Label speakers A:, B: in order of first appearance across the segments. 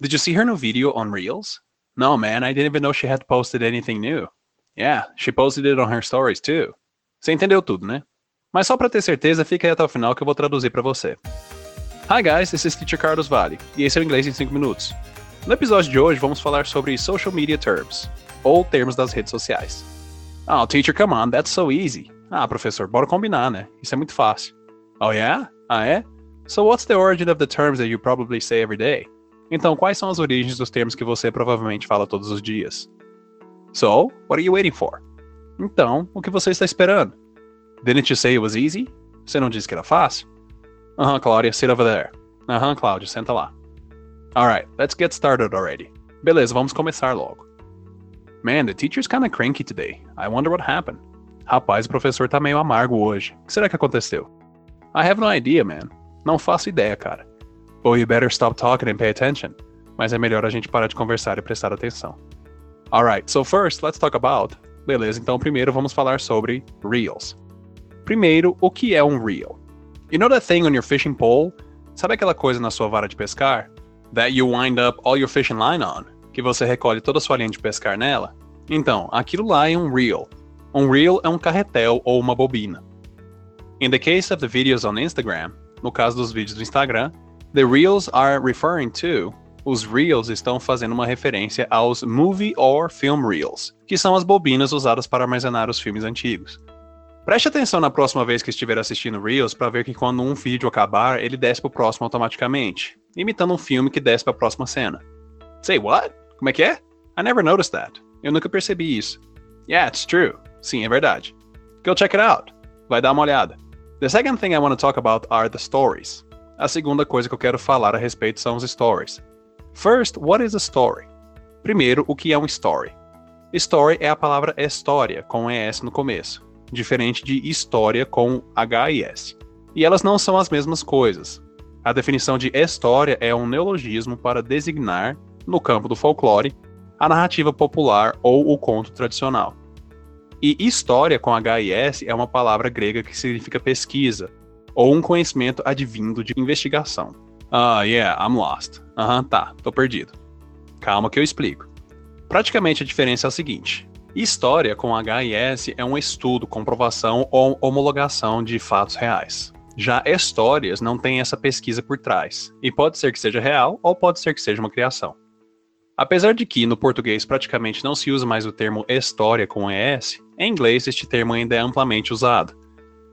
A: Did you see her new video on Reels? No, man, I didn't even know she had posted anything new. Yeah, she posted it on her stories too. Você entendeu tudo, né? Mas só para ter certeza, fica aí até o final que eu vou traduzir para você. Hi guys, this is Teacher Carlos Vale, e esse é o Inglês em 5 minutos. No episódio de hoje vamos falar sobre social media terms, ou termos das redes sociais. Oh, teacher, come on, that's so easy. Ah, professor, bora combinar, né? Isso é muito fácil. Oh yeah? Ah é? So what's the origin of the terms that you probably say every day? Então, quais são as origens dos termos que você provavelmente fala todos os dias? So, what are you waiting for? Então, o que você está esperando? Didn't you say it was easy? Você não disse que era fácil? Aham, uh -huh, Claudia, sit over there. Aham, uh -huh, Cláudia, senta lá. Alright, let's get started already. Beleza, vamos começar logo. Man, the teacher's kinda cranky today. I wonder what happened. Rapaz, o professor tá meio amargo hoje. O que será que aconteceu? I have no idea, man. Não faço ideia, cara. Well, you better stop talking and pay attention. Mas é melhor a gente parar de conversar e prestar atenção. Alright, so first, let's talk about. Beleza, então primeiro vamos falar sobre Reels. Primeiro, o que é um Reel? You know that thing on your fishing pole? Sabe aquela coisa na sua vara de pescar? That you wind up all your fishing line on? Que você recolhe toda a sua linha de pescar nela? Então, aquilo lá é um Reel. Um Reel é um carretel ou uma bobina. In the case of the videos on Instagram, no caso dos vídeos do Instagram, the Reels are referring to os Reels estão fazendo uma referência aos Movie or Film Reels, que são as bobinas usadas para armazenar os filmes antigos. Preste atenção na próxima vez que estiver assistindo Reels para ver que quando um vídeo acabar, ele desce para o próximo automaticamente, imitando um filme que desce para a próxima cena. Say what? Como é que é? I never noticed that. Eu nunca percebi isso. Yeah, it's true. Sim, é verdade. Go check it out. Vai dar uma olhada. The second thing I want to talk about are the stories. A segunda coisa que eu quero falar a respeito são os stories. First, what is a story? Primeiro, o que é um story? Story é a palavra história, com ES no começo diferente de história com H e elas não são as mesmas coisas. A definição de história é um neologismo para designar, no campo do folclore, a narrativa popular ou o conto tradicional. E história com H e S é uma palavra grega que significa pesquisa, ou um conhecimento advindo de investigação. Ah, yeah, I'm lost. Aham, tá, tô perdido. Calma que eu explico. Praticamente a diferença é a seguinte: História com HIS é um estudo, comprovação ou homologação de fatos reais. Já histórias não tem essa pesquisa por trás, e pode ser que seja real ou pode ser que seja uma criação. Apesar de que no português praticamente não se usa mais o termo história com ES, em inglês este termo ainda é amplamente usado.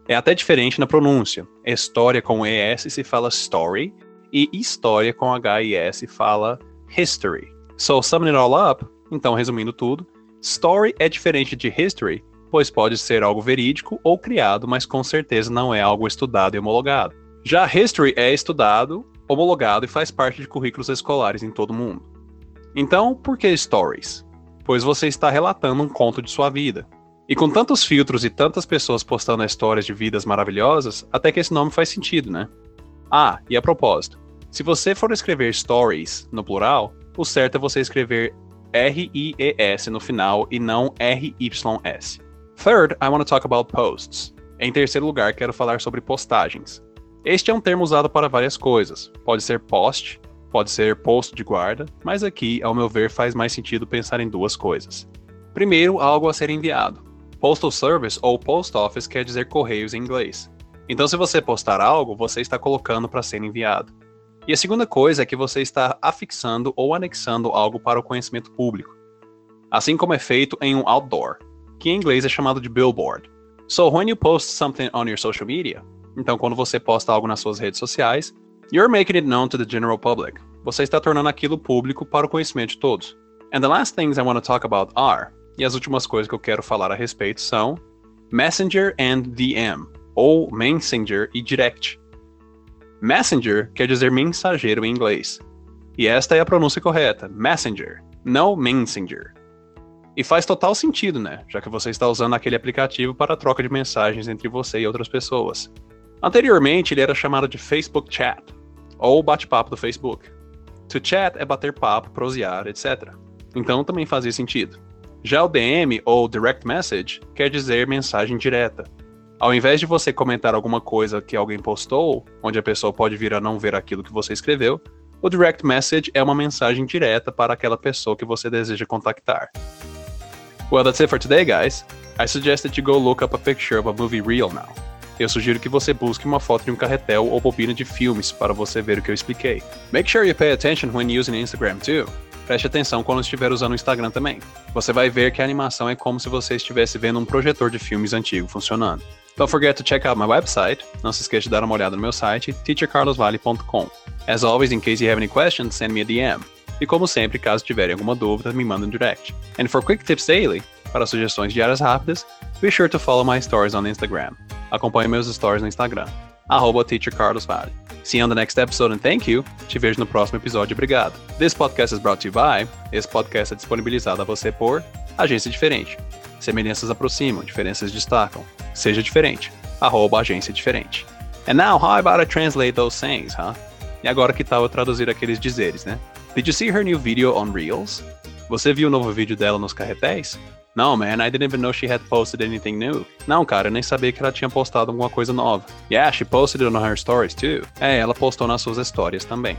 A: É até diferente na pronúncia. História com ES se fala story e história com HIS fala history. So, summing it all up, então resumindo tudo, Story é diferente de history, pois pode ser algo verídico ou criado, mas com certeza não é algo estudado e homologado. Já history é estudado, homologado e faz parte de currículos escolares em todo o mundo. Então, por que stories? Pois você está relatando um conto de sua vida. E com tantos filtros e tantas pessoas postando histórias de vidas maravilhosas, até que esse nome faz sentido, né? Ah, e a propósito, se você for escrever stories no plural, o certo é você escrever R-I-E-S no final e não R-Y-S. Third, I want to talk about posts. Em terceiro lugar, quero falar sobre postagens. Este é um termo usado para várias coisas. Pode ser post, pode ser post de guarda, mas aqui, ao meu ver, faz mais sentido pensar em duas coisas. Primeiro, algo a ser enviado. Postal Service ou Post Office quer dizer correios em inglês. Então, se você postar algo, você está colocando para ser enviado. E a segunda coisa é que você está afixando ou anexando algo para o conhecimento público, assim como é feito em um outdoor, que em inglês é chamado de billboard. So when you post something on your social media, então quando você posta algo nas suas redes sociais, you're making it known to the general public. Você está tornando aquilo público para o conhecimento de todos. And the last things I want to talk about are, e as últimas coisas que eu quero falar a respeito são Messenger and DM, ou Messenger e Direct. Messenger quer dizer mensageiro em inglês. E esta é a pronúncia correta, messenger, não messenger. E faz total sentido, né? Já que você está usando aquele aplicativo para a troca de mensagens entre você e outras pessoas. Anteriormente, ele era chamado de Facebook Chat, ou bate-papo do Facebook. To chat é bater papo, prosear, etc. Então também fazia sentido. Já o DM, ou Direct Message, quer dizer mensagem direta, ao invés de você comentar alguma coisa que alguém postou, onde a pessoa pode vir a não ver aquilo que você escreveu, O direct message é uma mensagem direta para aquela pessoa que você deseja contactar. Well, that's it for today, guys. I suggest that you go look up a picture of a movie reel now. Eu sugiro que você busque uma foto de um carretel ou bobina de filmes para você ver o que eu expliquei. Make sure you pay attention when using Instagram too. Preste atenção quando estiver usando o Instagram também. Você vai ver que a animação é como se você estivesse vendo um projetor de filmes antigo funcionando. Don't forget to check out my website. Não se esqueça de dar uma olhada no meu site, teachercarlosvale.com. As always, in case you have any questions, send me a DM. E como sempre, caso tiverem alguma dúvida, me mandem um direct. And for quick tips daily, para sugestões diárias rápidas, be sure to follow my stories on Instagram. Acompanhe meus stories no Instagram, arroba teachercarlosvale. See you on the next episode and thank you. Te vejo no próximo episódio, obrigado. This podcast is brought to you by. Esse podcast é disponibilizado a você por Agência Diferente. Semelhanças aproximam, diferenças destacam. Seja diferente. Arroba Agência Diferente. And now, how about I translate those sayings, huh? E agora que tal eu traduzir aqueles dizeres, né? Did you see her new video on Reels? Você viu o novo vídeo dela nos carretéis? No, man, I didn't even know she had posted anything new. Não, cara, eu nem sabia que ela tinha postado alguma coisa nova. Yeah, she posted on her stories too. É, ela postou nas suas histórias também.